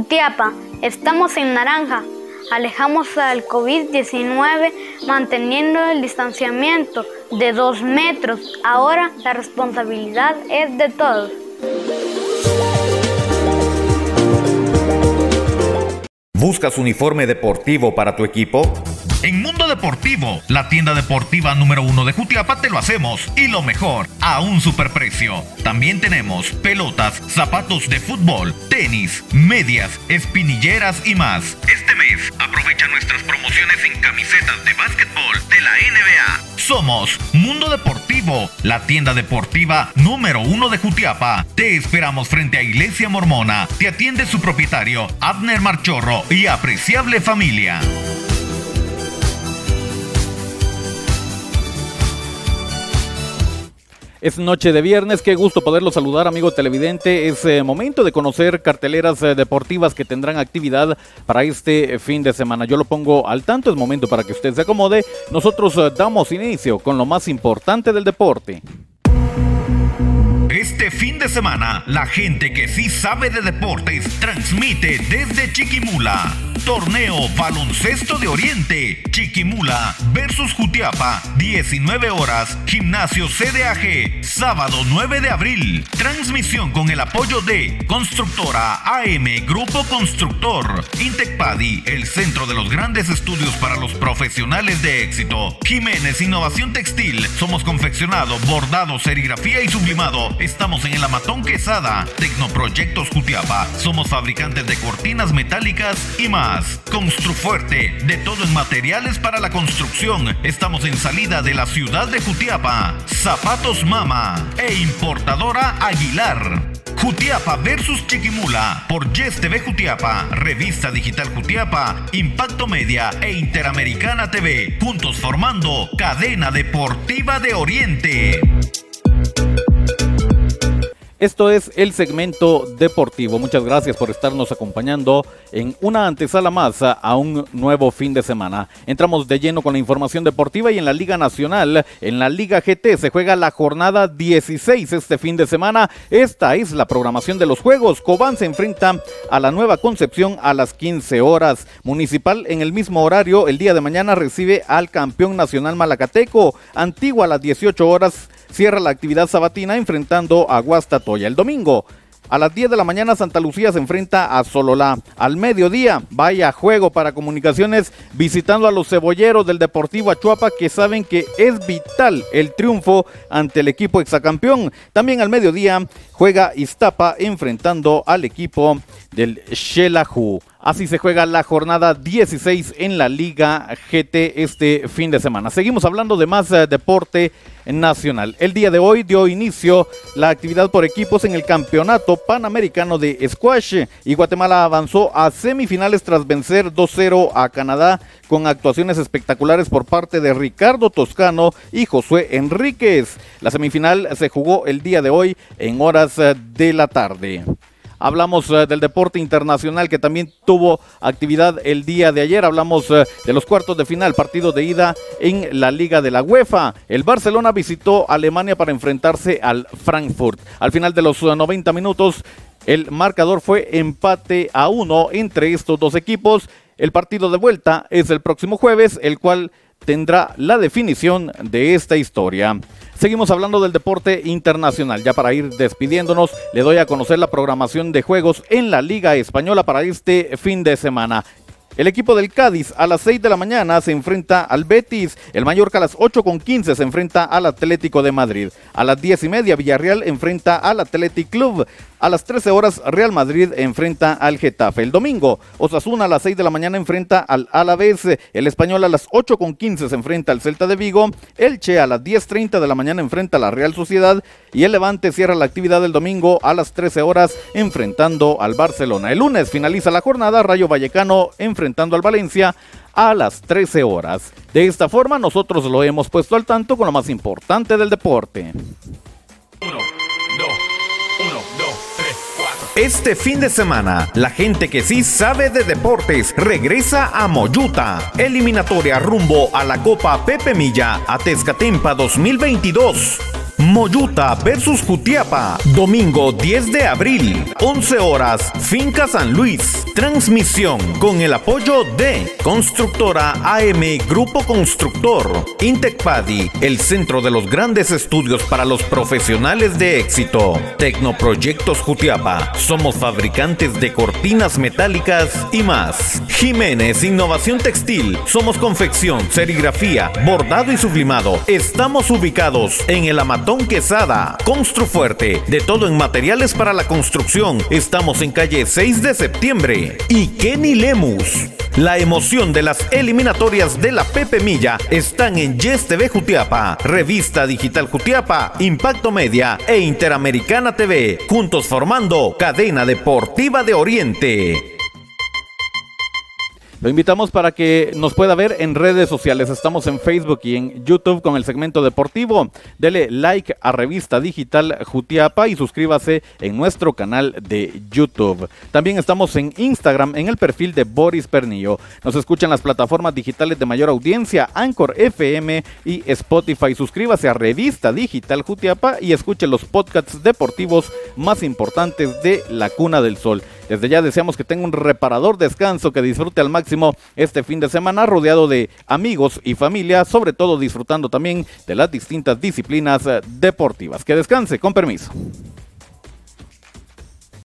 Jutiapa, estamos en naranja. Alejamos al COVID-19 manteniendo el distanciamiento de dos metros. Ahora la responsabilidad es de todos. ¿Buscas uniforme deportivo para tu equipo? En Mundo Deportivo, la tienda deportiva número uno de Jutiapa, te lo hacemos y lo mejor, a un superprecio. También tenemos pelotas, zapatos de fútbol, tenis, medias, espinilleras y más. Este mes, aprovecha nuestras promociones en camisetas de básquetbol de la NBA. Somos Mundo Deportivo, la tienda deportiva número uno de Jutiapa. Te esperamos frente a Iglesia Mormona. Te atiende su propietario, Abner Marchorro y apreciable familia. Es noche de viernes, qué gusto poderlo saludar, amigo televidente. Es eh, momento de conocer carteleras eh, deportivas que tendrán actividad para este fin de semana. Yo lo pongo al tanto, es momento para que usted se acomode. Nosotros eh, damos inicio con lo más importante del deporte. Este fin de semana, la gente que sí sabe de deportes transmite desde Chiquimula. Torneo Baloncesto de Oriente, Chiquimula versus Jutiapa, 19 horas, Gimnasio CDAG, sábado 9 de abril. Transmisión con el apoyo de Constructora AM, Grupo Constructor, Intecpadi, el centro de los grandes estudios para los profesionales de éxito. Jiménez Innovación Textil, somos confeccionado, bordado, serigrafía y sublimado. Estamos en el Amatón Quesada, Tecnoproyectos Jutiapa, somos fabricantes de cortinas metálicas y más. Construfuerte, de todo en materiales para la construcción. Estamos en salida de la ciudad de Jutiapa. Zapatos Mama e importadora Aguilar. Jutiapa versus Chiquimula por Yes TV Jutiapa, Revista Digital Jutiapa, Impacto Media e Interamericana TV, juntos formando Cadena Deportiva de Oriente. Esto es el segmento deportivo. Muchas gracias por estarnos acompañando en una antesala más a un nuevo fin de semana. Entramos de lleno con la información deportiva y en la Liga Nacional, en la Liga GT se juega la jornada 16 este fin de semana. Esta es la programación de los juegos. Cobán se enfrenta a la Nueva Concepción a las 15 horas. Municipal en el mismo horario el día de mañana recibe al campeón nacional Malacateco. Antigua a las 18 horas cierra la actividad sabatina enfrentando a Guastatoya. El domingo, a las 10 de la mañana Santa Lucía se enfrenta a Sololá. Al mediodía, vaya juego para comunicaciones visitando a los cebolleros del Deportivo Achuapa que saben que es vital el triunfo ante el equipo exacampeón. También al mediodía juega Iztapa enfrentando al equipo del Shelahu. Así se juega la jornada 16 en la Liga GT este fin de semana. Seguimos hablando de más eh, deporte nacional. El día de hoy dio inicio la actividad por equipos en el Campeonato Panamericano de Squash y Guatemala avanzó a semifinales tras vencer 2-0 a Canadá con actuaciones espectaculares por parte de Ricardo Toscano y Josué Enríquez. La semifinal se jugó el día de hoy en horas eh, de la tarde. Hablamos eh, del deporte internacional que también tuvo actividad el día de ayer. Hablamos eh, de los cuartos de final, partido de ida en la Liga de la UEFA. El Barcelona visitó Alemania para enfrentarse al Frankfurt. Al final de los 90 minutos, el marcador fue empate a uno entre estos dos equipos. El partido de vuelta es el próximo jueves, el cual tendrá la definición de esta historia. Seguimos hablando del deporte internacional. Ya para ir despidiéndonos, le doy a conocer la programación de juegos en la Liga Española para este fin de semana. El equipo del Cádiz a las 6 de la mañana se enfrenta al Betis. El Mallorca a las 8 con 15 se enfrenta al Atlético de Madrid. A las 10 y media Villarreal enfrenta al Athletic Club. A las 13 horas Real Madrid enfrenta al Getafe. El domingo Osasuna a las 6 de la mañana enfrenta al Alavés. El Español a las 8 con 15 se enfrenta al Celta de Vigo. Elche a las 10.30 de la mañana enfrenta a la Real Sociedad. Y el Levante cierra la actividad del domingo a las 13 horas enfrentando al Barcelona. El lunes finaliza la jornada Rayo Vallecano al Valencia a las 13 horas. De esta forma nosotros lo hemos puesto al tanto con lo más importante del deporte. Este fin de semana, la gente que sí sabe de deportes regresa a Moyuta. Eliminatoria rumbo a la Copa Pepe Milla a Tezcatempa 2022. Moyuta versus Jutiapa, domingo 10 de abril, 11 horas, Finca San Luis, Transmisión con el apoyo de Constructora AM Grupo Constructor, Intecpadi, el centro de los grandes estudios para los profesionales de éxito. Tecnoproyectos Jutiapa, somos fabricantes de cortinas metálicas y más. Jiménez Innovación Textil, somos confección, serigrafía, bordado y sublimado. Estamos ubicados en el Amatón Quesada, Construfuerte, de todo en materiales para la construcción. Estamos en calle 6 de septiembre. Y Kenny Lemus. La emoción de las eliminatorias de la Pepe Milla están en Yes TV Jutiapa, Revista Digital Jutiapa, Impacto Media e Interamericana TV, juntos formando Cadena Deportiva de Oriente. Lo invitamos para que nos pueda ver en redes sociales. Estamos en Facebook y en YouTube con el segmento deportivo. Dele like a Revista Digital Jutiapa y suscríbase en nuestro canal de YouTube. También estamos en Instagram en el perfil de Boris Pernillo. Nos escuchan las plataformas digitales de mayor audiencia, Anchor FM y Spotify. Suscríbase a Revista Digital Jutiapa y escuche los podcasts deportivos más importantes de la Cuna del Sol. Desde ya deseamos que tenga un reparador descanso, que disfrute al máximo este fin de semana rodeado de amigos y familia, sobre todo disfrutando también de las distintas disciplinas eh, deportivas. Que descanse, con permiso.